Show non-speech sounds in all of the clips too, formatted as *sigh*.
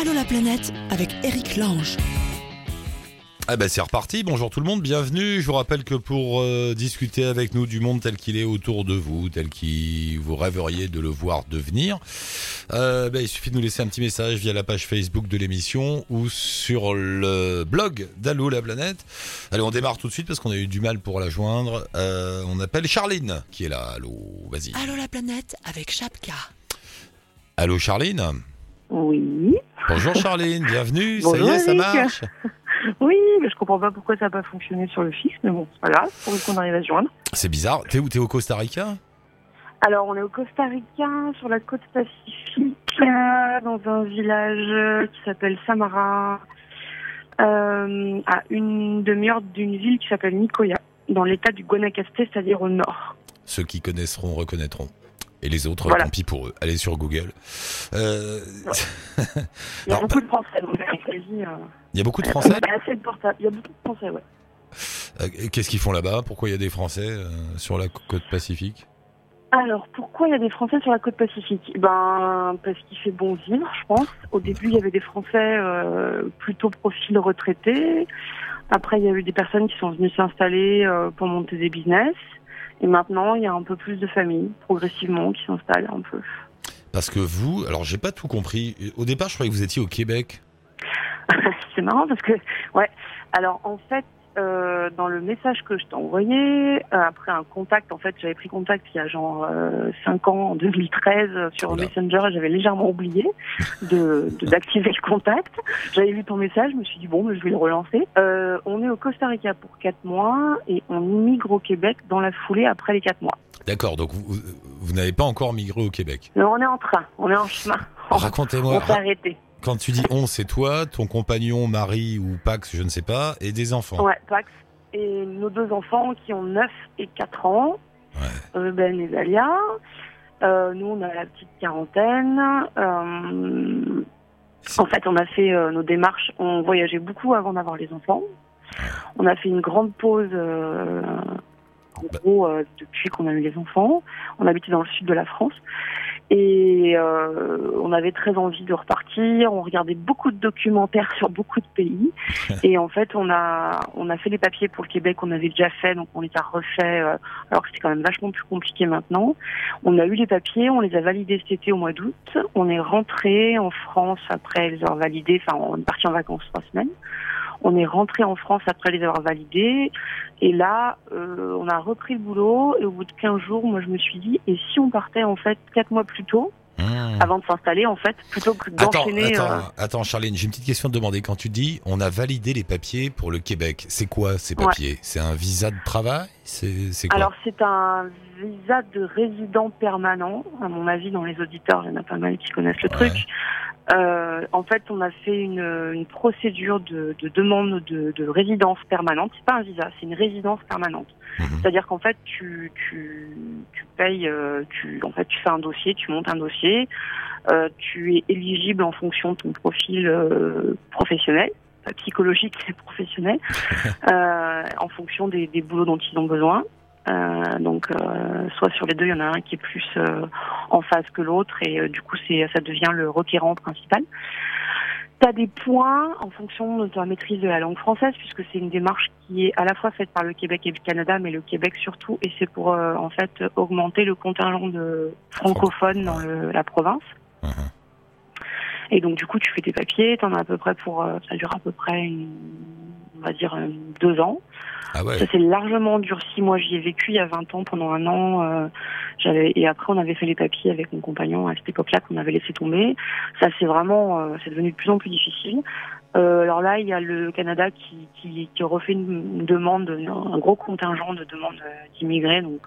Allô la planète avec Eric Lange. Ah bah c'est reparti, bonjour tout le monde, bienvenue. Je vous rappelle que pour euh, discuter avec nous du monde tel qu'il est autour de vous, tel qu'il vous rêveriez de le voir devenir, euh, bah, il suffit de nous laisser un petit message via la page Facebook de l'émission ou sur le blog d'Allo la planète. Allez, on démarre tout de suite parce qu'on a eu du mal pour la joindre. Euh, on appelle Charline qui est là. Allô, vas-y. Allô la planète avec Chapka. Allô Charline? Oui. Bonjour Charline, bienvenue. ça y est, ça marche. *laughs* Oui, mais je comprends pas pourquoi ça n'a pas fonctionné sur le fixe, mais bon, c'est pas grave, pour qu'on arrive à se joindre. C'est bizarre. T'es où T'es au Costa Rica Alors, on est au Costa Rica, sur la côte pacifique, dans un village euh, qui s'appelle Samara, euh, à une demi-heure d'une ville qui s'appelle Nicoya, dans l'état du Guanacaste, c'est-à-dire au nord. Ceux qui connaîtront reconnaîtront. Et les autres, Voilà. tant pis pour eux. Allez sur Google. Euh, *laughs* Il y a Alors, beaucoup de Français, donc euh, Il y a beaucoup de Français assez de portables. Il y a beaucoup de Français, ouais. Euh, Qu'est-ce qu'ils font là-bas? Pourquoi il y a des Français sur la côte pacifique? Alors, pourquoi il y a des Français sur la côte pacifique? Ben, parce qu'il fait bon vivre, je pense. Au début, il y avait des Français plutôt profil retraités. Après, il y a eu des personnes qui sont venues s'installer pour monter des business. Et maintenant, il y a un peu plus de familles, progressivement, qui s'installent un peu. Parce que vous, alors j'ai pas tout compris. Au départ, je croyais que vous étiez au Québec. *laughs* C'est marrant parce que, ouais. Alors, en fait, euh, dans le message que je t'ai envoyé, euh, après un contact, en fait, j'avais pris contact il y a genre euh, 5 ans, en 2013, euh, sur Oula. Messenger, j'avais légèrement oublié de de- d'activer le contact. J'avais vu ton message, je me suis dit, bon, mais je vais le relancer. Euh, on est au Costa Rica pour 4 mois, et on immigre au Québec dans la foulée après les 4 mois. D'accord, donc vous, n'avez pas encore migré au Québec. Mais on est en train, on est en chemin. On Racontez-moi, s'est arrêté. Quand tu dis on, c'est toi, ton compagnon, mari ou Pax, je ne sais pas, et des enfants. Ouais, Pax. Et nos deux enfants qui ont 9 et 4 ans, Ouais. Et Dalia. Euh, nous, on a la petite quarantaine. Euh, en fait, on a fait euh, nos démarches. On voyageait beaucoup avant d'avoir les enfants. On a fait une grande pause, euh, en Bah. gros, euh, depuis qu'on a eu les enfants. On habitait dans le sud de la France. Et euh, on avait très envie de repartir. On regardait beaucoup de documentaires sur beaucoup de pays. *laughs* Et en fait, on a on a fait les papiers pour le Québec. On avait déjà fait, donc on les a refaits. euh, alors que c'est quand même vachement plus compliqué maintenant. On a eu les papiers, on les a validés cet été au mois d'août. On est rentré en France après les avoir validés. Enfin, on est parti en vacances trois semaines. On est rentré en France après les avoir validés. Et là, euh, on a repris le boulot. Et au bout de 15 jours, moi, je me suis dit, et si on partait en fait quatre mois plus tôt, Mmh. avant de s'installer, en fait, plutôt que Attends, d'enchaîner. attends, euh, attends, Charline, j'ai une petite question à te demander. Quand tu dis on a validé les papiers pour le Québec, c'est quoi ces papiers? C'est un visa de travail? C'est c'est quoi Alors c'est un visa de résident permanent. À mon avis, dans les auditeurs, il y en a pas mal qui connaissent le Ouais. truc. Euh, en fait, on a fait une, une procédure de, de demande de, de résidence permanente. C'est pas un visa, c'est une résidence permanente. Mhm. C'est-à-dire qu'en fait, tu, tu, tu payes, euh, tu, en fait, tu fais un dossier, tu montes un dossier, euh, tu es éligible en fonction de ton profil euh, professionnel, pas psychologique et professionnel, *laughs* euh, en fonction des, des boulots dont ils ont besoin. Euh, donc, euh, soit sur les deux, il y en a un qui est plus euh, en phase que l'autre, et du coup, c'est ça devient le requérant principal. Tu as des points en fonction de ta maîtrise de la langue française, puisque c'est une démarche qui est à la fois faite par le Québec et le Canada, mais le Québec surtout, et c'est pour en fait augmenter le contingent de francophones dans le- la province. Mhm. Et donc du coup, tu fais tes papiers, t'en as à peu près pour, euh, ça dure à peu près, on va dire euh, deux ans. Ah ouais. Ça s'est largement durci. Moi, j'y ai vécu il y a 20 ans, pendant un an. euh, j'avais et après, on avait fait les papiers avec mon compagnon à cette époque-là qu'on avait laissé tomber. Ça, c'est vraiment, euh, c'est devenu de plus en plus difficile. Euh, alors là, il y a le Canada qui, qui, qui refait une, demande, un gros contingent de demandes euh, d'immigrés, donc.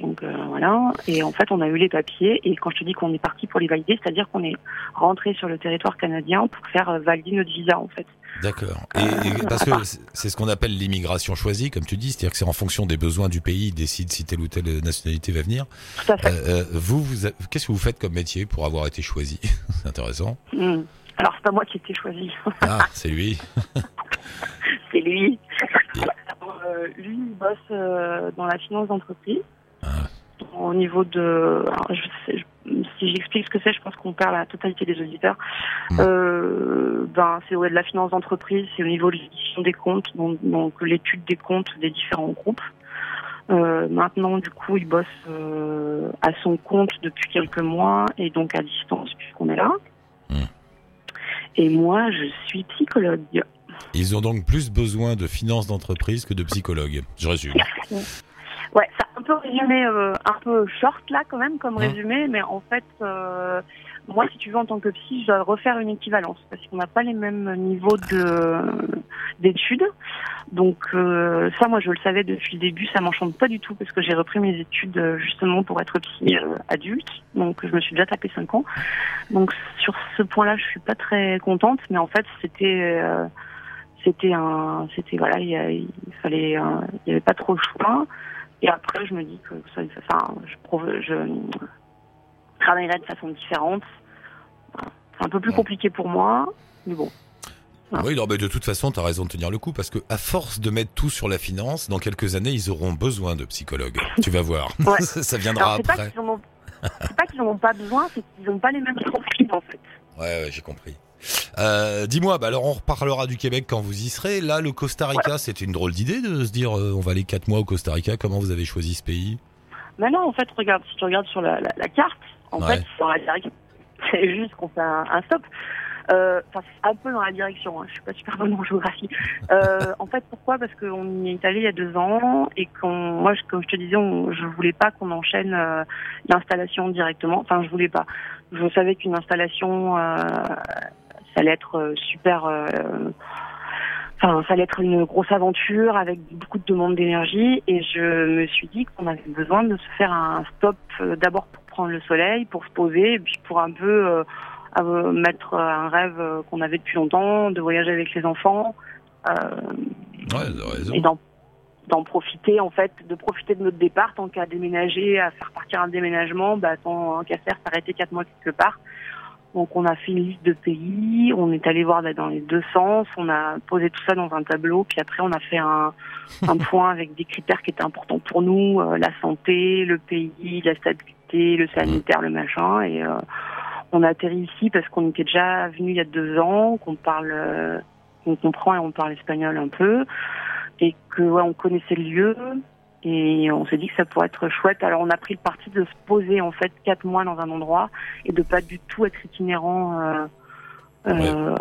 Euh, donc euh, voilà, et en fait on a eu les papiers et quand je te dis qu'on est parti pour les valider, c'est-à-dire qu'on est rentré sur le territoire canadien pour faire euh, valider notre visa en fait. D'accord. Et, et parce que c'est- ce qu'on appelle l'immigration choisie, comme tu dis, c'est-à-dire que c'est en fonction des besoins du pays, il décide si telle ou telle nationalité va venir. Tout à fait. Euh, euh, vous, qu'est-ce que vous faites comme métier pour avoir été choisi? *laughs* C'est intéressant. Hmm. Alors c'est pas moi qui ai été choisi, *laughs* Ah, c'est lui. c'est lui. Alors, euh, lui, il bosse euh, dans la finance d'entreprise. Ah. Au niveau de, alors, je sais- je- si j'explique ce que c'est, je pense qu'on perd la totalité des auditeurs. Mm. Euh, ben, c'est ouais, de la finance d'entreprise, c'est au niveau de l'édition des comptes, donc, donc l'étude des comptes des différents groupes. Euh, maintenant, du coup, il bosse euh, à son compte depuis quelques mois et donc à distance puisqu'on est là. Mm. Et moi, je suis psychologue. Ils ont donc plus besoin de finances d'entreprise que de psychologues. Je résume. *laughs* Ouais, ça a un peu résumé, euh, un peu short là quand même comme Mmh. résumé, mais en fait, euh, moi si tu veux en tant que psy, je dois refaire une équivalence parce qu'on n'a pas les mêmes niveaux de d'études. Donc euh, ça, moi je le savais depuis le début, ça m'enchante pas du tout parce que j'ai repris mes études euh, justement pour être psy euh, adulte, donc je me suis déjà tapé 5 ans. Donc sur ce point-là, je suis pas très contente, mais en fait c'était euh, c'était un c'était voilà il, il fallait il y avait pas trop le choix et après je me dis que ça enfin je je travaillerai de façon différente c'est un peu plus compliqué pour moi mais bon Ah. Oui, non, mais de toute façon, tu as raison de tenir le coup parce que à force de mettre tout sur la finance, dans quelques années, ils auront besoin de psychologues. *laughs* tu vas voir. Ouais. *laughs* ça, viendra alors c'est pas après. qu'ils en ont c'est pas qu'ils en ont pas besoin c'est qu'ils n'ont pas les mêmes profils en fait Ouais, ouais, j'ai compris. Euh, Dis-moi, bah alors on reparlera du Québec quand vous y serez. Là, le Costa Rica, c'était une drôle d'idée de se dire euh, on va aller quatre mois au Costa Rica. Comment vous avez choisi ce pays? Maintenant, en fait, regarde, si tu regardes sur la, la, la carte, en Ouais. fait, c'est. *laughs* C'est juste qu'on fait un, un stop. Euh, Enfin, c'est un peu dans la direction. Hein. Je suis pas super bonne en géographie. Euh, en fait, pourquoi? Parce qu'on y est allé il y a deux ans et qu'on, moi, je- comme je te disais, on, je voulais pas qu'on enchaîne euh, l'installation directement. Enfin, je voulais pas. Je savais qu'une installation, ça allait être euh, super. euh, Enfin, ça allait être une grosse aventure avec beaucoup de demandes d'énergie et je me suis dit qu'on avait besoin de se faire un stop euh, d'abord pour prendre le soleil, pour se poser et puis pour un peu euh, mettre un rêve qu'on avait depuis longtemps, de voyager avec les enfants euh, Ouais, et d'en d'en profiter en fait, de profiter de notre départ tant qu'à déménager, à faire partir un déménagement, bah tant qu'à faire s'arrêter quatre mois quelque part. Donc on a fait une liste de pays, on est allé voir là, dans les deux sens, on a posé tout ça dans un tableau, puis après on a fait un, un *laughs* point avec des critères qui étaient importants pour nous, euh, la santé, le pays, la stabilité, le sanitaire, le machin, et euh, on a atterri ici parce qu'on était déjà venu il y a deux ans, qu'on parle, euh, qu'on comprend et on parle espagnol un peu, et que ouais, on connaissait le lieu. Et on s'est dit que ça pourrait être chouette. Alors on a pris le parti de se poser en fait quatre mois dans un endroit et de pas du tout être itinérant euh, euh,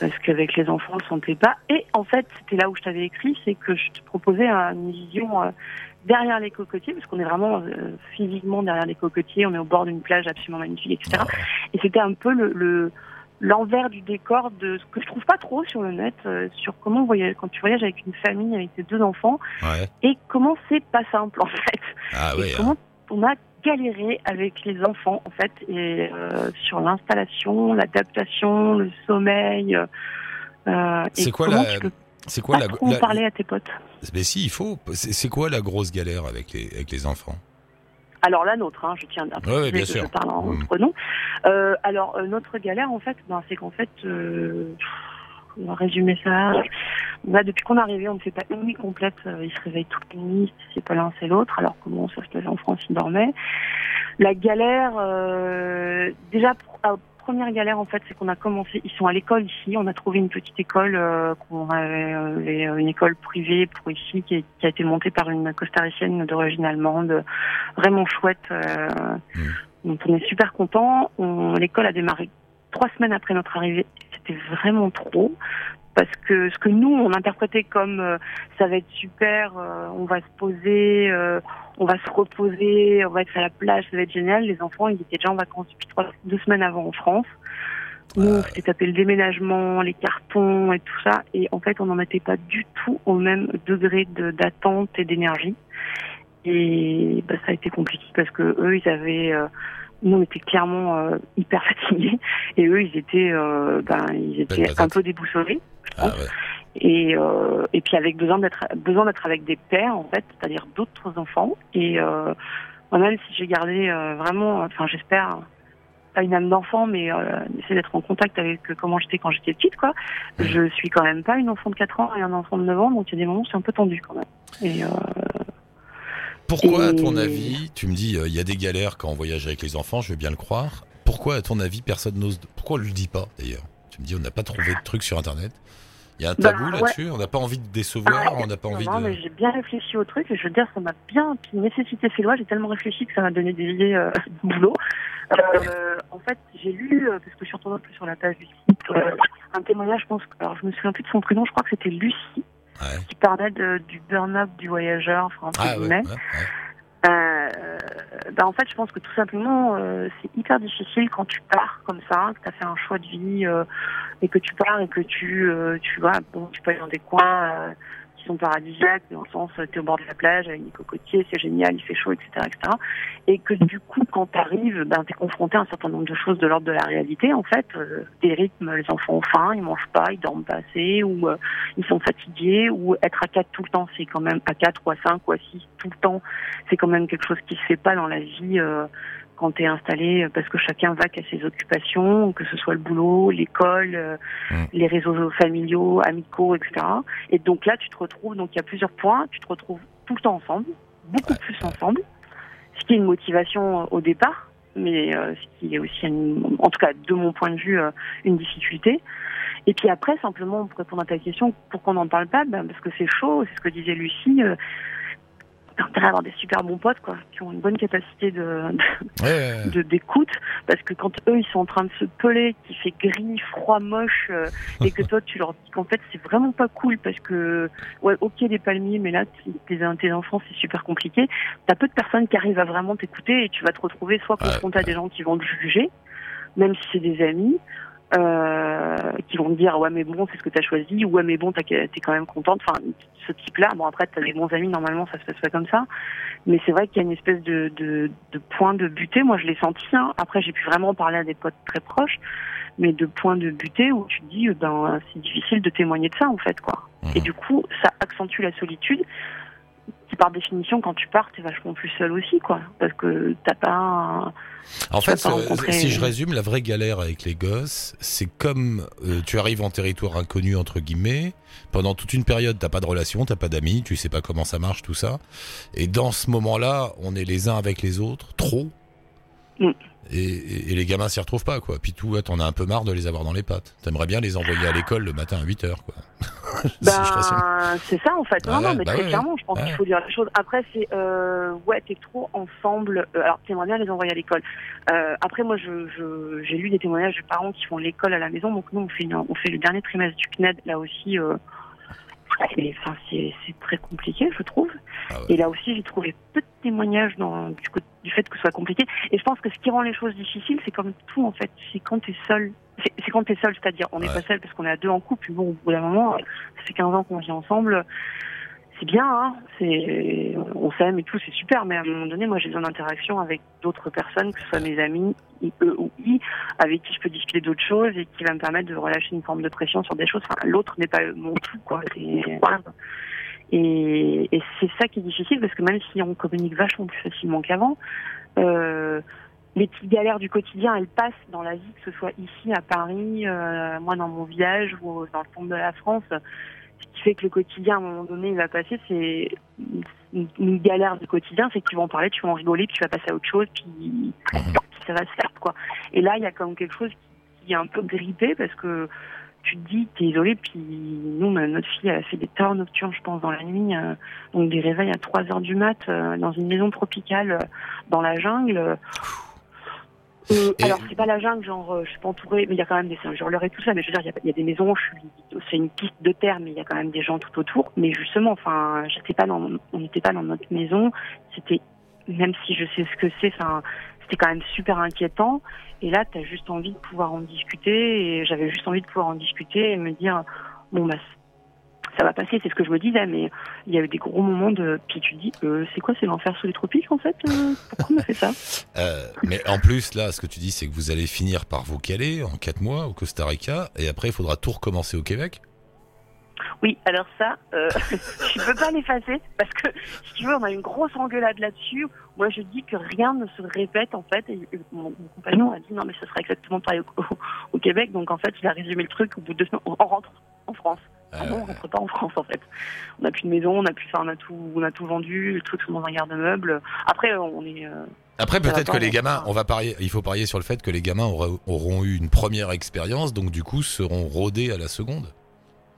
parce qu'avec les enfants on le sentait pas. Et en fait c'était là où je t'avais écrit, c'est que je te proposais une vision euh, derrière les cocotiers parce qu'on est vraiment euh, physiquement derrière les cocotiers, on est au bord d'une plage absolument magnifique, etc. Et c'était un peu le, le l'envers du décor de ce que je trouve pas trop sur le net, euh, sur comment voyager, quand tu voyages avec une famille, avec tes deux enfants, Ouais. et comment c'est pas simple en fait. Ah et comment on a galéré avec les enfants en fait, et euh, sur l'installation, l'adaptation, le sommeil. euh, et C'est quoi comment la- C'est quoi la, la- parler à tes potes. Mais si, il faut. C'est quoi la grosse galère avec les, avec les enfants? Alors la nôtre, hein, je tiens à Ouais, ouais, bien que sûr. je parle en Mm. notre nom. Euh, alors euh, notre galère en fait, ben, c'est qu'en fait, euh, on va résumer ça. Là, depuis qu'on est arrivé, on ne fait pas une nuit complète. Euh, ils se réveillent toutes les nuits, c'est pas l'un c'est l'autre. Alors comment ça se passait en France, ils dormaient. La galère, euh, déjà ah, première galère en fait, c'est qu'on a commencé. Ils sont à l'école ici. On a trouvé une petite école, euh, qu'on avait, euh, une école privée pour ici, qui, est- qui a été montée par une costaricienne d'origine allemande, vraiment chouette. euh, Mm. Donc on est super content. On, l'école a démarré trois semaines après notre arrivée. C'était vraiment trop parce que ce que nous on interprétait comme euh, ça va être super, euh, on va se poser, euh, on va se reposer, on va être à la plage, ça va être génial. Les enfants ils étaient déjà en vacances depuis trois, deux semaines avant en France. Nous on s'était tapé le déménagement, les cartons et tout ça, et en fait on n'en était pas du tout au même degré de- d'attente et d'énergie. Et bah, ça a été compliqué parce que eux ils avaient euh, nous on était clairement euh, hyper fatigués et eux ils étaient euh, ben ils étaient patate. un peu déboussolés Ah ouais. Et euh, et puis avec besoin d'être besoin d'être avec des pères en fait c'est-à-dire d'autres enfants et euh, moi même si j'ai gardé euh, vraiment enfin j'espère pas une âme d'enfant mais essayer d'être en contact avec comment j'étais quand j'étais petite quoi je suis quand même pas une enfant de 4 ans et un enfant de 9 ans donc il y a des moments où c'est un peu tendu quand même et Pourquoi, à ton avis, tu me dis, il y a des galères quand on voyage avec les enfants, je veux bien le croire. pourquoi, à ton avis, personne n'ose. Pourquoi on le dit pas d'ailleurs? Tu me dis, on n'a pas trouvé de truc sur Internet. Il y a un tabou Bah, là-dessus. On n'a pas envie de décevoir. Ah, on n'a pas envie non, de. mais j'ai bien réfléchi au truc et je veux dire, ça m'a bien nécessité ces lois. J'ai tellement réfléchi que ça m'a donné des idées euh, *laughs* de boulot. Euh, en fait, j'ai lu, euh, parce que je suis retournée un peu sur la page du site, euh, un témoignage, je pense, alors je me souviens plus de son prénom, je crois que c'était Lucie, Ouais. qui parlait de, du burn-out du voyageur, enfin, entre Ah guillemets. ouais. Euh, bah en fait, je pense que tout simplement, euh, c'est hyper difficile quand tu pars comme ça, que tu as fait un choix de vie euh, et que tu pars et que tu, euh, tu vois, bon, tu peux aller dans des coins euh, sont paradisiaques, dans le sens, tu es au bord de la plage avec des cocotiers, c'est génial, il fait chaud, etc., etc. Et que du coup, quand tu arrives, ben, tu es confronté à un certain nombre de choses de l'ordre de la réalité, en fait, euh, des rythmes, les enfants ont faim, ils mangent pas, ils dorment pas assez, ou euh, ils sont fatigués, ou être à quatre tout le temps, c'est quand même à quatre ou à cinq ou à six tout le temps c'est quand même quelque chose qui se fait pas dans la vie euh, quand tu es installé parce que chacun va qu'à ses occupations, que ce soit le boulot, l'école, euh, Mm. les réseaux familiaux, amicaux, etc. Et donc là, tu te retrouves, donc il y a plusieurs points, tu te retrouves tout le temps ensemble, beaucoup Ouais, plus ensemble, ce qui est une motivation euh, au départ, mais euh, ce qui est aussi, une- en tout cas de mon point de vue, euh, une difficulté. Et puis après, simplement pour répondre à ta question, pourquoi on n'en parle pas? Ben, Parce que c'est chaud, c'est ce que disait Lucie. Euh, T'as intérêt à avoir des super bons potes, quoi, qui ont une bonne capacité *laughs* de, Ouais, d'écoute, parce que quand eux ils sont en train de se peler, qu'il fait gris, froid, moche, euh, et que *laughs* toi tu leur dis qu'en fait c'est vraiment pas cool parce que ouais ok les palmiers, mais là tes, tes enfants c'est super compliqué. T'as peu de personnes qui arrivent à vraiment t'écouter et tu vas te retrouver soit Ouais, confronté à des gens qui vont te juger, même si c'est des amis. Euh, qui vont te dire ouais mais bon c'est ce que t'as choisi ou ouais mais bon t'es quand même contente enfin ce type là bon après t'as des bons amis normalement ça se passe pas comme ça mais c'est vrai qu'il y a une espèce de, de, de point de butée. Moi, je l'ai senti. Hein. Après, j'ai pu vraiment parler à des potes très proches, mais de point de butée où tu te dis, euh, ben, c'est difficile de témoigner de ça, en fait, quoi. Mhm. Et du coup, ça accentue la solitude. Qui, par définition, quand tu pars, t'es vachement plus seul aussi, quoi. Parce que t'as pas. un- En Tu fait, pas euh, rencontrer- si je résume, la vraie galère avec les gosses, c'est comme euh, tu arrives en territoire inconnu entre guillemets. Pendant toute une période, t'as pas de relation, t'as pas d'amis, tu sais pas comment ça marche tout ça. Et dans ce moment-là, on est les uns avec les autres, trop. Mm. Et, et- et les gamins s'y retrouvent pas, quoi. Puis tout, t'en as un peu marre de les avoir dans les pattes. T'aimerais bien les envoyer à l'école le matin à 8 heures, quoi. *laughs* Ben, c'est ça en fait. Non, non, mais bah très ouais, clairement, je pense ouais. qu'il faut dire les choses. Après, c'est euh, ouais, t'es trop ensemble. Euh, alors, t'aimerais bien les envoyer à l'école. Euh, après, moi, je je- j'ai lu des témoignages de parents qui font l'école à la maison. Donc nous, on fait une- on fait le dernier trimestre du CNED là aussi. Euh, et, enfin, c'est très compliqué, je trouve. Ah ouais. Et là aussi, j'ai trouvé peu de témoignages dans, du, fait que ce soit compliqué. Et je pense que ce qui rend les choses difficiles, c'est comme tout en fait. C'est quand t'es seul. C'est quand t'es seul, c'est-à-dire on n'est Ouais. pas seul parce qu'on est à deux en couple. Puis bon, au bout d'un moment, ça fait 15 ans qu'on vit ensemble. C'est bien, hein. On s'aime et tout, c'est super. Mais à un moment donné, moi, j'ai besoin d'interaction avec d'autres personnes, que ce soit mes amis, eux ou I, avec qui je peux discuter d'autres choses et qui va me permettre de relâcher une forme de pression sur des choses. L'autre n'est pas mon tout, quoi. Et c'est ça qui est difficile parce que même si on communique vachement plus facilement qu'avant, euh, les petites galères du quotidien, elles passent dans la vie, que ce soit ici à Paris, euh, moi dans mon village ou dans le fond de la France. Ce qui fait que le quotidien, à un moment donné, il va passer, c'est une, galère du quotidien, c'est que tu vas en parler, tu vas en rigoler, puis tu vas passer à autre chose, puis ça va se faire, quoi. Et là, il y a quand même quelque chose qui est un peu grippé parce que tu te dis, t'es isolé, puis nous, notre fille, elle a fait des torts nocturnes, je pense, dans la nuit, euh, donc des réveils à 3 heures du mat, euh, dans une maison tropicale, euh, dans la jungle. Euh, Et- alors c'est pas la jungle, genre euh, je suis pas entourée, mais il y a quand même des hurleurs et tout ça. Mais je veux dire, il y a- il y, a des maisons, c'est une piste de terre, mais il y a quand même des gens tout autour. Mais justement, enfin, j'étais pas dans, on n'était pas dans notre maison. C'était, même si je sais ce que c'est, enfin, c'était quand même super inquiétant. Et là, t'as juste envie de pouvoir en discuter. Et j'avais juste envie de pouvoir en discuter et me dire, bon bah ça va passer, c'est ce que je me disais, mais il y a eu des gros moments de. Puis tu te dis, euh, c'est quoi, c'est l'enfer sous les tropiques en fait euh, Pourquoi on a fait ça? *laughs* Euh, mais en plus, là, ce que tu dis, c'est que vous allez finir par vous caler en 4 mois au Costa Rica, et après, il faudra tout recommencer au Québec? Oui, alors ça, *laughs* je peux pas l'effacer parce que si tu veux, on a une grosse engueulade là-dessus. Moi, je dis que rien ne se répète en fait. Et et mon, mon compagnon a dit non, mais ce sera exactement pareil au, au- au Québec. Donc en fait, il a résumé le truc au bout de deux semaines. On, on rentre en France. Ah non, on rentre pas en France en fait. On n'a plus de maison, on a plus, enfin, on a tout, on a tout vendu, le truc dans un garde-meuble. Après, on est, euh, Après, peut-être que les gamins, on va parier, il faut parier sur le fait que les gamins aura- auront eu une première expérience, donc du coup seront rodés à la seconde.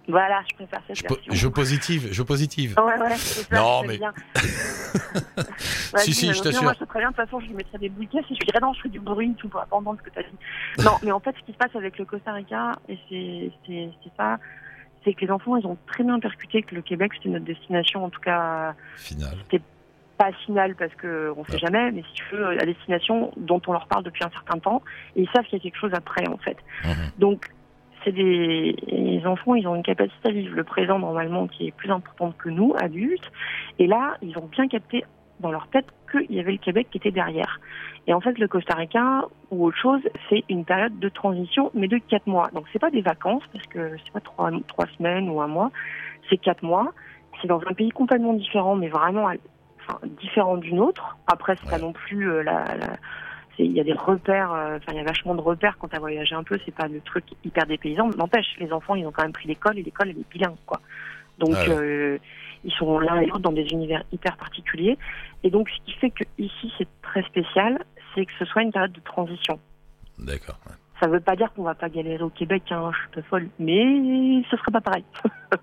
Voilà, je préfère cette Je, version. je positive, je positive. Ouais, ouais, ça, Non, mais- bien. *laughs* Si, si, je t'assure. Moi, je très bien, de toute façon, je lui mettrais des boules caisses et je lui dirais non, je fais du bruit, tu pourras pas entendre ce que tu as dit. Non, mais en fait, ce qui se passe avec le Costa Rica, et c'est ça, c'est que les enfants, ils ont très bien percuté que le Québec, c'était notre destination, en tout cas, Final. pas finale parce que on sait Ouais. jamais, mais si tu veux, la destination dont on leur parle depuis un certain temps, et ils savent qu'il y a quelque chose après, en fait. Mhm. Donc, c'est des les enfants, ils ont une capacité à vivre le présent normalement qui est plus importante que nous, adultes. Et là, ils ont bien capté dans leur tête qu'il y avait le Québec qui était derrière. Et en fait, le Costa Rica ou autre chose, c'est une période de transition, mais de quatre mois. Donc, c'est pas des vacances parce que c'est pas trois, trois semaines ou un mois, c'est quatre mois. C'est dans un pays complètement différent, mais vraiment enfin, différent d'une autre. Après, c'est pas non plus euh, la, la- c'est- il y a des repères, euh, enfin il y a vachement de repères quand tu as voyagé un peu, c'est pas le truc hyper dépaysant, n'empêche, les enfants ils ont quand même pris l'école et l'école elle est bilingue quoi. Donc Ah ouais. euh, ils sont l'un et l'autre dans des univers hyper particuliers. Et donc ce qui fait que ici c'est très spécial, c'est que ce soit une période de transition. D'accord. ouais. Ça veut pas dire qu'on va pas galérer au Québec, hein, je suis pas folle, mais ce serait pas pareil. *laughs*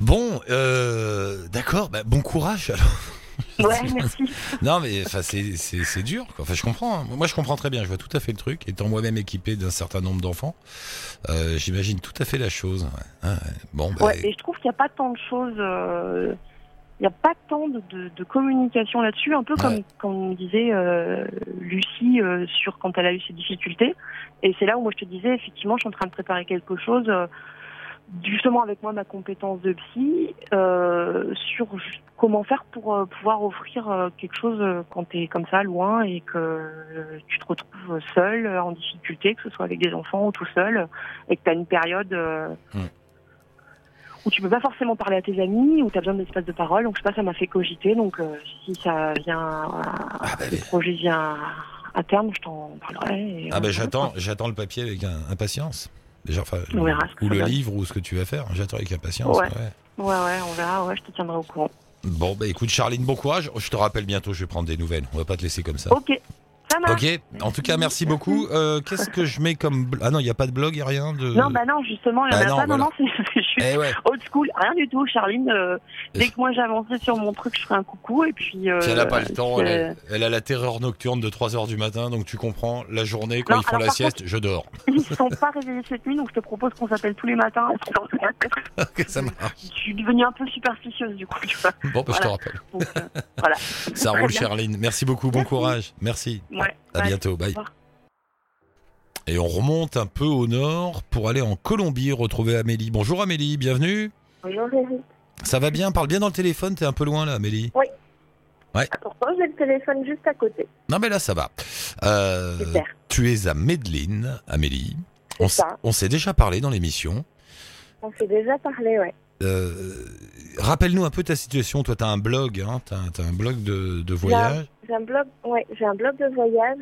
Bon, euh, d'accord. bah, bon courage. Alors. Ouais, merci. *laughs* Non, mais c'est dur. Quoi. Enfin, je comprends. hein. Moi, je comprends très bien. Je vois tout à fait le truc. Étant moi-même équipé d'un certain nombre d'enfants, euh, j'imagine tout à fait la chose. ouais. Ah, ouais. Bon, bah, et je trouve qu'il n'y a pas tant de choses, euh, il n'y a pas tant de, de, de communication là-dessus, un peu comme, Ouais. comme disait euh, Lucie euh, sur quand elle a eu ses difficultés. Et c'est là où moi je te disais, effectivement, je suis en train de préparer quelque chose, euh, justement avec moi ma compétence de psy, euh, sur comment faire pour euh, pouvoir offrir euh, quelque chose quand tu es comme ça loin et que tu te retrouves seul, en difficulté, que ce soit avec des enfants ou tout seul, et que tu as une période... où tu peux pas forcément parler à tes amis, où tu as besoin d'espace de parole. Donc je sais pas, ça m'a fait cogiter. Donc si ça vient, à- Ah, bah, le projet vient à terme, je t'en parlerai. et ah ben j'attends, j'attends le papier avec impatience. Déjà, enfin, On verra ce que ou le livre ou ce que tu vas faire. J'attends avec impatience. Ouais. ouais. Ouais, ouais, on verra. Ouais, je te tiendrai au courant. Bon, bah écoute, Charline, bon courage. Je te rappelle bientôt. Je vais prendre des nouvelles. On va pas te laisser comme ça. Ok, marche. Ok. En tout cas, merci beaucoup. Euh, Qu'est-ce que je mets comme bl- ah non, il y a pas de blog, a rien de. Non, bah non, justement, il y en Bah a non, pas. Non, voilà. non, c'est *laughs* c'est juste Eh ouais. old school. Rien du tout, Charline. euh, dès que moi j'avançais sur mon truc, je ferai un coucou. Et puis. Euh, Puis elle a pas le temps, elle a, elle a la terreur nocturne de 3h du matin, donc tu comprends, la journée, quand Non, ils font alors la par sieste, je dors. *laughs* Ils ne sont pas réveillés cette nuit, donc je te propose qu'on s'appelle tous les matins. à 6 heures du matin. Ok, ça marche. Je suis devenue un peu superstitieuse du coup, tu vois. Bon, bah, je te Voilà. rappelle. Donc, euh, voilà. Ça Très roule, bien. Charline. Merci beaucoup, bon Merci. courage. Merci. Ouais. À Bye. bientôt, bye. Et on remonte un peu au nord pour aller en Colombie retrouver Amélie. Bonjour Amélie, bienvenue. Bonjour Eric. Ça va bien? Parle bien dans le téléphone, t'es un peu loin là, Amélie. Pourtant, j'ai le téléphone juste à côté. Non, mais là, ça va. Euh, Super. tu es à Medellin, Amélie. C'est On, ça. on s'est déjà parlé dans l'émission. On s'est déjà parlé, ouais. Euh, Rappelle-nous un peu ta situation. Toi, tu as un blog, hein, tu as, un blog de, de voyage. J'ai un blog, ouais, j'ai un blog de voyage,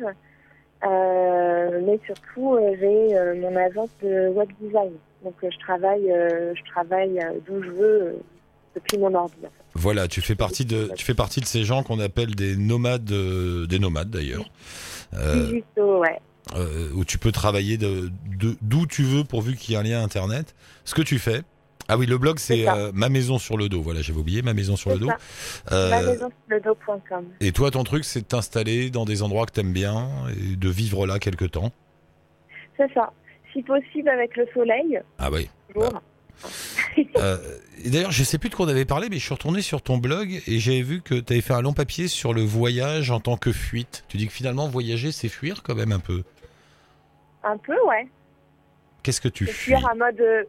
euh, mais surtout euh, j'ai euh, mon agence de web design. Donc je travaille, je travaille d'où je veux depuis mon ordi. en fait. Voilà, tu fais partie de, tu fais partie de ces gens qu'on appelle des nomades, des nomades d'ailleurs, Digito, ouais. euh, où tu peux travailler de de- d'où tu veux pourvu qu'il y ait un lien internet. Ce que tu fais. Ah oui, le blog c'est euh, ma maison sur le dos. Voilà, j'avais oublié ma maison sur le dos. Euh, Ma maison sur le dos.com. et toi, ton truc, c'est de t'installer dans des endroits que t'aimes bien et de vivre là quelque temps. C'est ça. Si possible avec le soleil. Ah oui. toujours. *laughs* Euh, et D'ailleurs, je sais plus de quoi on avait parlé, mais je suis retourné sur ton blog et j'avais vu que tu avais fait un long papier sur le voyage en tant que fuite. Tu dis que finalement, voyager, c'est fuir quand même un peu. Un peu, ouais. Qu'est-ce que tu fuis fuir un mode,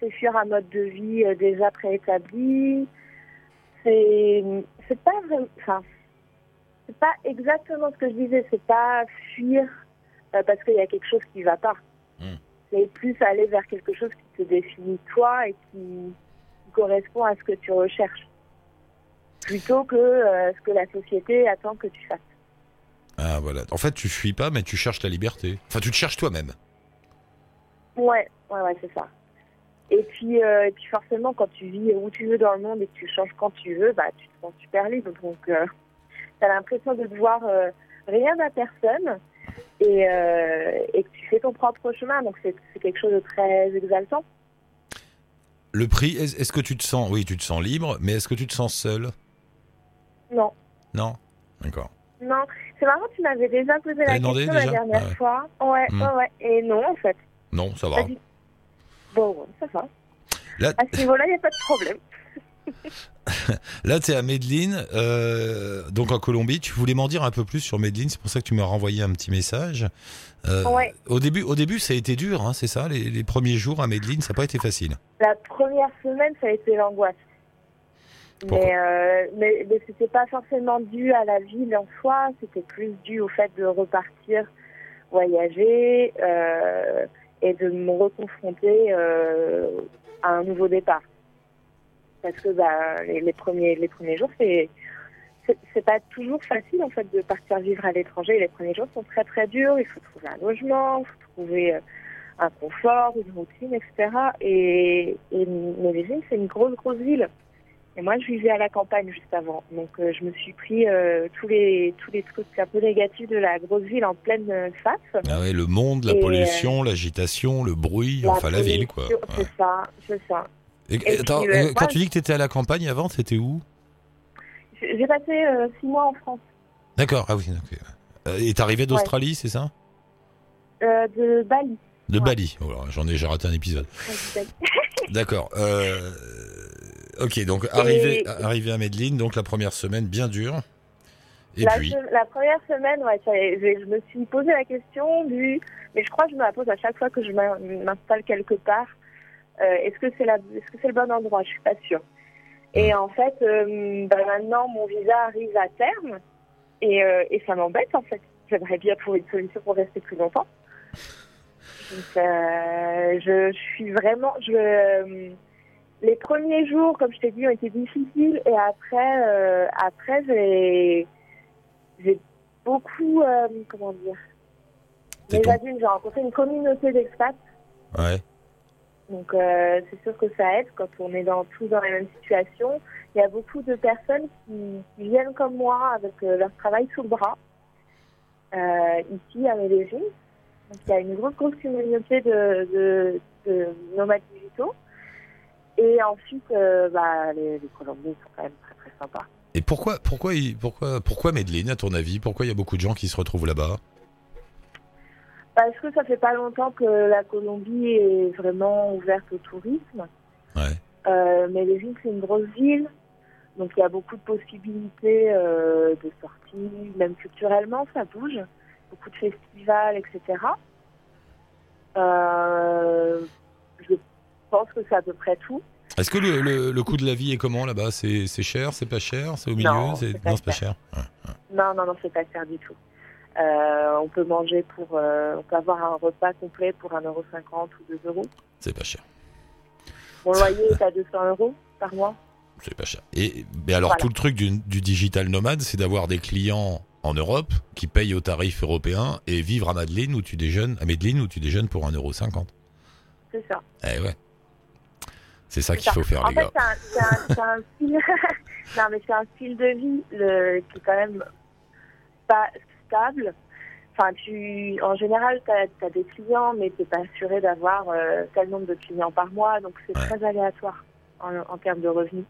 c'est fuir un mode de vie euh, déjà préétabli. C'est, c'est pas vraiment, enfin, c'est pas exactement ce que je disais. C'est pas fuir euh, parce qu'il y a quelque chose qui va pas. Hmm. C'est plus aller vers quelque chose qui te définit toi et qui, qui correspond à ce que tu recherches, plutôt que euh, ce que la société attend que tu fasses. Ah voilà. En fait, tu fuis pas, mais tu cherches la liberté. Enfin, tu te cherches toi-même. Ouais, ouais, ouais, c'est ça. Et puis, euh, et puis forcément, quand tu vis où tu veux dans le monde et que tu changes quand tu veux, bah, tu te sens super libre. Donc, euh, as l'impression de devoir euh, rien à personne et, euh, et que tu fais ton propre chemin. Donc c'est quelque chose de très exaltant. Le prix, est- est-ce que tu te sens, oui, tu te sens libre, mais est-ce que tu te sens seul Non. Non? D'accord. Non, c'est marrant, tu m'avais déjà posé la demandé question la dernière Ouais. fois. Ouais, Hmm. ouais, ouais. Et non, en fait. Non, ça va. Pas du- Bon, ça va. Là- À ce niveau-là, il n'y a pas de problème. *laughs* Là, tu es à Medellin, euh, donc en Colombie. Tu voulais m'en dire un peu plus sur Medellin, c'est pour ça que tu m'as renvoyé un petit message. Euh, Ouais. Au début, au début, ça a été dur, hein, c'est ça les, les premiers jours à Medellin, ça n'a pas été facile. La première semaine, ça a été l'angoisse. Mais, euh, mais, mais c'était pas forcément dû à la ville en soi, c'était plus dû au fait de repartir voyager euh, et de me reconfronter euh, à un nouveau départ. Parce que bah, les, premiers, les premiers jours, c'est c'est- pas toujours facile en fait de partir vivre à l'étranger. Les premiers jours sont très très durs. Il faut trouver un logement, il faut trouver euh, un confort, une routine, etc. Et, et c'est une grosse grosse ville. Et moi, je vivais à la campagne juste avant. Donc, euh, je me suis pris euh, tous les tous les trucs un peu négatifs de la grosse ville en pleine euh, face. Ah ouais, le monde, la Et, pollution, l'agitation, le bruit, enfin la ville, quoi. Ouais. C'est ça, c'est ça. Et- et attends, puis, euh, euh, quand moi, tu dis que tu étais à la campagne avant, c'était où? J'ai j'ai passé euh, six mois en France. D'accord, ah oui. ok. Euh, Et t'arrivais d'Australie, c'est ça? Euh, de Bali. De Ouais. Bali. Oh J'en ai déjà raté un épisode. D'accord. euh, ok, donc arrivé, arrivé à Medellin, donc la première semaine bien dure. Et la, puis, se- la première semaine, ouais, ça- je, je me suis posé la question du, mais je crois que je me la pose à chaque fois que je m'in- m'installe quelque part. Euh, est-ce que c'est la, est-ce que c'est le bon endroit? Je suis pas sûre. Et en fait, euh, bah, maintenant mon visa arrive à terme et, euh, et ça m'embête en fait. J'aimerais bien trouver une solution pour rester plus longtemps. Donc, je, je suis vraiment, je, les premiers jours, comme je t'ai dit, ont été difficiles et après, euh, après j'ai j'ai beaucoup, euh, comment dire, déjà d'une, j'ai rencontré une communauté d'expats, ouais. donc euh, c'est sûr que ça aide quand on est dans, tous dans la même situation. Il y a beaucoup de personnes qui, qui viennent comme moi avec euh, leur travail sous le bras, euh, ici à Medellín. Donc il y a une grosse, grosse communauté de, de, de nomades digitaux. Et ensuite, euh, bah, les, les Colombiens sont quand même très, très sympas. Et pourquoi, pourquoi, pourquoi, pourquoi Medellin, à ton avis? Pourquoi il y a beaucoup de gens qui se retrouvent là-bas? Parce que ça fait pas longtemps que la Colombie est vraiment ouverte au tourisme. Ouais. Euh, mais les villes, c'est une grosse ville. Donc il y a beaucoup de possibilités euh, de sorties, même culturellement, ça bouge. Beaucoup de festivals, etc. Euh, je pense que c'est à peu près tout. Est-ce que le, le, le coût de la vie est comment là-bas? C'est cher C'est pas cher C'est au milieu Non, c'est pas cher. Ouais. Non, non, non, c'est pas cher du tout. Euh, on peut manger pour, euh, on peut avoir un repas complet pour 1,50€ ou 2 euros. C'est pas cher. Mon loyer est à 200 euros par mois. C'est pas cher. Et mais alors Voilà. tout le truc du, du digital nomade, c'est d'avoir des clients en Europe qui payent au tarif européen et vivre à Madeleine où tu déjeunes, à Medellin où tu déjeunes pour 1,50€. C'est ça. Eh ouais. C'est ça qu'il faut faire, en les fait, gars. c'est un, c'est un- c'est un style. *laughs* non, mais c'est un style de vie le, qui est quand même pas stable. Enfin, tu, en général, tu as, des clients, mais tu n'es pas assuré d'avoir euh, tel nombre de clients par mois. Donc, c'est Ouais. très aléatoire en, en termes de revenus.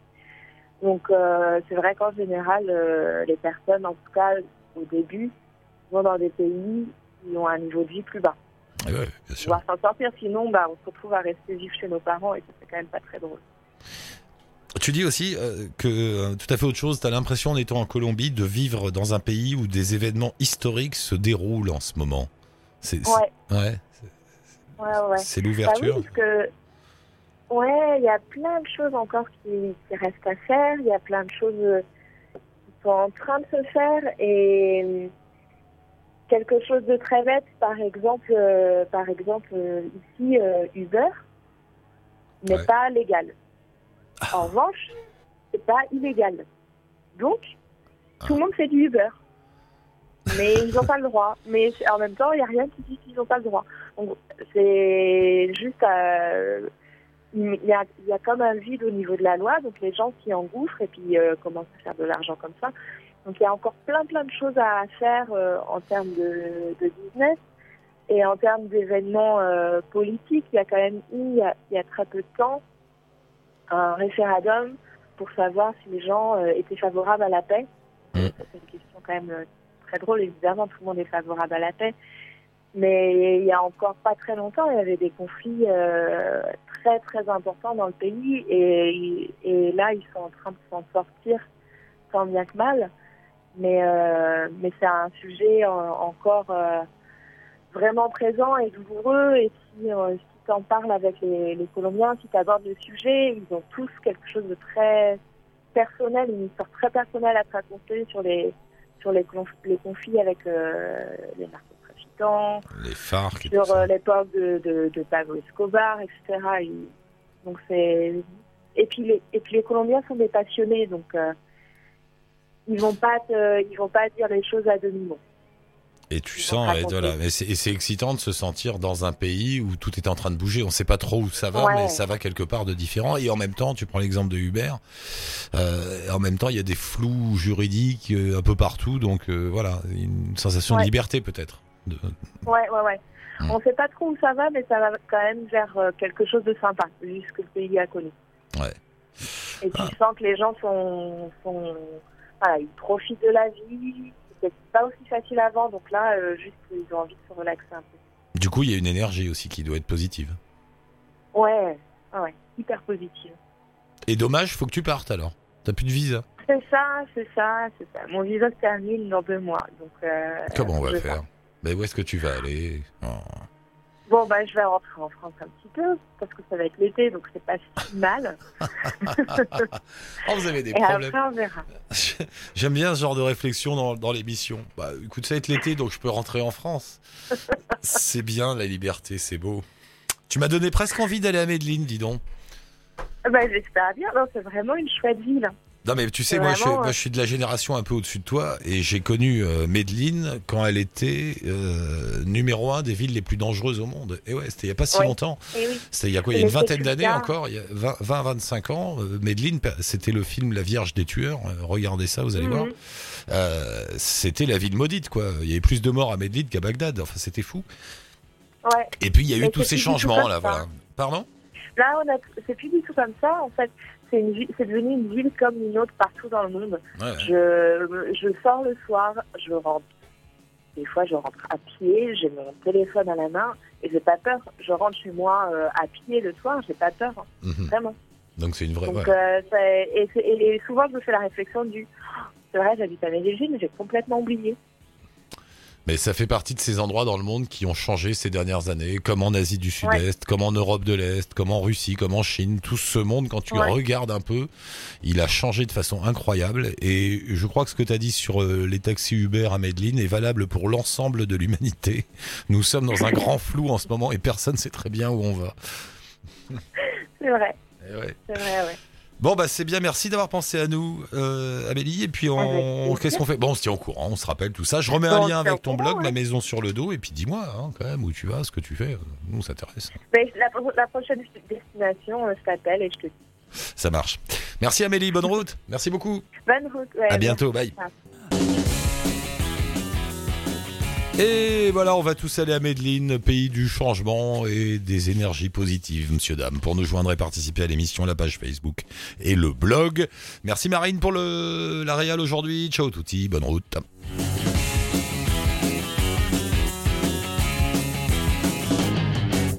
Donc, euh, c'est vrai qu'en général, euh, les personnes, en tout cas au début, vont dans des pays qui ont un niveau de vie plus bas ouais, bien sûr. pouvoir s'en sortir. Sinon, bah, on se retrouve à rester vivre chez nos parents et c'est quand même pas très drôle. Tu dis aussi euh, que euh, tout à fait autre chose, tu as l'impression en étant en Colombie de vivre dans un pays où des événements historiques se déroulent en ce moment. C'est c'est- Ouais, ouais, c'est- ouais, Bah oui, l'ouverture. que, ouais, il y a plein de choses encore qui, qui restent à faire. Il y a plein de choses euh, qui sont en train de se faire et quelque chose de très bête, par exemple, euh, par exemple euh, ici, euh, Uber n'est Ouais. pas légal. En revanche, c'est pas illégal. Donc, tout le monde fait du Uber. Mais ils n'ont pas le droit. Mais en même temps, il n'y a rien qui dit qu'ils n'ont pas le droit. Donc, c'est juste. il y, a, il y a comme un vide au niveau de la loi, donc les gens s'y engouffrent et puis commencent à faire de l'argent comme ça. Donc il y a encore plein plein de choses à faire euh, en termes de, de business et en termes d'événements euh, politiques. Il y a quand même eu, il y a, il y a très peu de temps, un référendum pour savoir si les gens euh, étaient favorables à la paix. Mm. C'est une question quand même très drôle, évidemment, tout le monde est favorable à la paix. Mais il y a encore pas très longtemps, il y avait des conflits très très importants dans le pays et, et là, ils sont en train de s'en sortir tant bien que mal. Mais, euh, mais c'est un sujet encore euh, vraiment présent et douloureux. Et si, euh, si tu en parles avec les, les Colombiens, si tu abordes le sujet, ils ont tous quelque chose de très personnel, une histoire très personnelle à te raconter sur les, sur les, conf- les conflits avec les narcotrafiquants, Les sur euh, l'époque de, de, de Pablo Escobar, etc. Et, donc c'est et puis les et puis les Colombiens sont des passionnés, donc euh, ils vont pas te, ils vont pas dire les choses à demi mot. Et tu Ils sens, et voilà, et c'est excitant de se sentir dans un pays où tout est en train de bouger. On sait pas trop où ça va, Ouais. mais ça va quelque part de différent. Et en même temps, tu prends l'exemple de Uber. euh, en même temps, il y a des flous juridiques euh, un peu partout, donc euh, voilà, une sensation de liberté peut-être. De- Ouais, ouais, ouais. Mm. On sait pas trop où ça va, mais ça va quand même vers quelque chose de sympa, vu ce que le pays a connu. Ouais. Et tu Ah. sens que les gens sont, sont voilà, ils profitent de la vie. C'était pas aussi facile avant, donc là, euh, juste ils ont envie de se relaxer un peu. Du coup, il y a une énergie aussi qui doit être positive. Ouais, ouais, ouais, hyper positive. Et dommage, faut que tu partes alors. T'as plus de visa. C'est ça, c'est ça, c'est ça. Mon visa se termine dans deux mois, donc. Euh, Comment on va faire? Mais où est-ce que tu vas aller? Oh. Bon, bah, je vais rentrer en France un petit peu, parce que ça va être l'été, donc c'est pas si mal. *laughs* Oh, vous avez des Et problèmes. après, on verra. *laughs* J'aime bien ce genre de réflexion dans, dans l'émission. Bah, écoute, ça va être l'été, donc je peux rentrer en France. *laughs* c'est bien la liberté, c'est beau. Tu m'as donné presque envie d'aller à Medellin, dis donc. Bah, j'espère bien. Non, c'est vraiment une chouette ville. Non mais tu sais, moi je, euh, je suis de la génération un peu au-dessus de toi et j'ai connu euh, Medellin quand elle était euh, numéro un des villes les plus dangereuses au monde. Et ouais, c'était il y a pas si Oui. longtemps. Oui. C'était il y a quoi Il y a une vingtaine d'années encore, il y a 20-25 ans. euh, Medellin, c'était le film La Vierge des tueurs. Euh, regardez ça, vous allez voir. Mhm. Euh, c'était la ville maudite quoi. Il y avait plus de morts à Medellin qu'à Bagdad. Enfin, c'était fou. Ouais. Et puis il y a eu tous ces changements là, ça. voilà. Pardon? Là, c'est plus du tout comme ça. En fait, c'est devenu une ville comme une autre partout dans le monde. Ouais. Je, je sors le soir, je rentre. Des fois, je rentre à pied, j'ai mon téléphone à la main et j'ai pas peur. Je rentre chez moi euh, à pied le soir, j'ai pas peur, hein, Mhm. vraiment. Donc c'est une vraie. Donc, euh, et souvent, je me fais la réflexion du Oh, c'est vrai, j'habite à Medellin, mais j'ai complètement oublié. Mais ça fait partie de ces endroits dans le monde qui ont changé ces dernières années, comme en Asie du Sud-Est, comme en Europe de l'Est, comme en Russie, comme en Chine. Tout ce monde, quand tu Ouais. regardes un peu, il a changé de façon incroyable. Et je crois que ce que tu as dit sur euh, les taxis Uber à Medellin est valable pour l'ensemble de l'humanité. Nous sommes dans un *laughs* grand flou en ce moment et personne ne sait très bien où on va. C'est vrai, Eh ouais. c'est vrai, ouais. Bon bah c'est bien, merci d'avoir pensé à nous, euh, Amélie. Et puis on, qu'est-ce qu'on fait? Bon, on se tient au courant, on se rappelle tout ça. Je remets un Bon, on lien avec ton courant, blog, ouais. la maison sur le dos, et puis dis-moi hein, quand même où tu vas, ce que tu fais. Nous, ça t'intéresse. Mais la, la prochaine destination, euh, je t'appelle et je te dis. Ça marche. Merci Amélie, bonne route. Merci beaucoup. Bonne route. ouais, À bientôt, bye. Et voilà, on va tous aller à Medellin, pays du changement et des énergies positives, monsieur, dame. Pour nous joindre et participer à l'émission, la page Facebook et le blog. Merci Marine pour la réal aujourd'hui. Ciao touti, bonne route.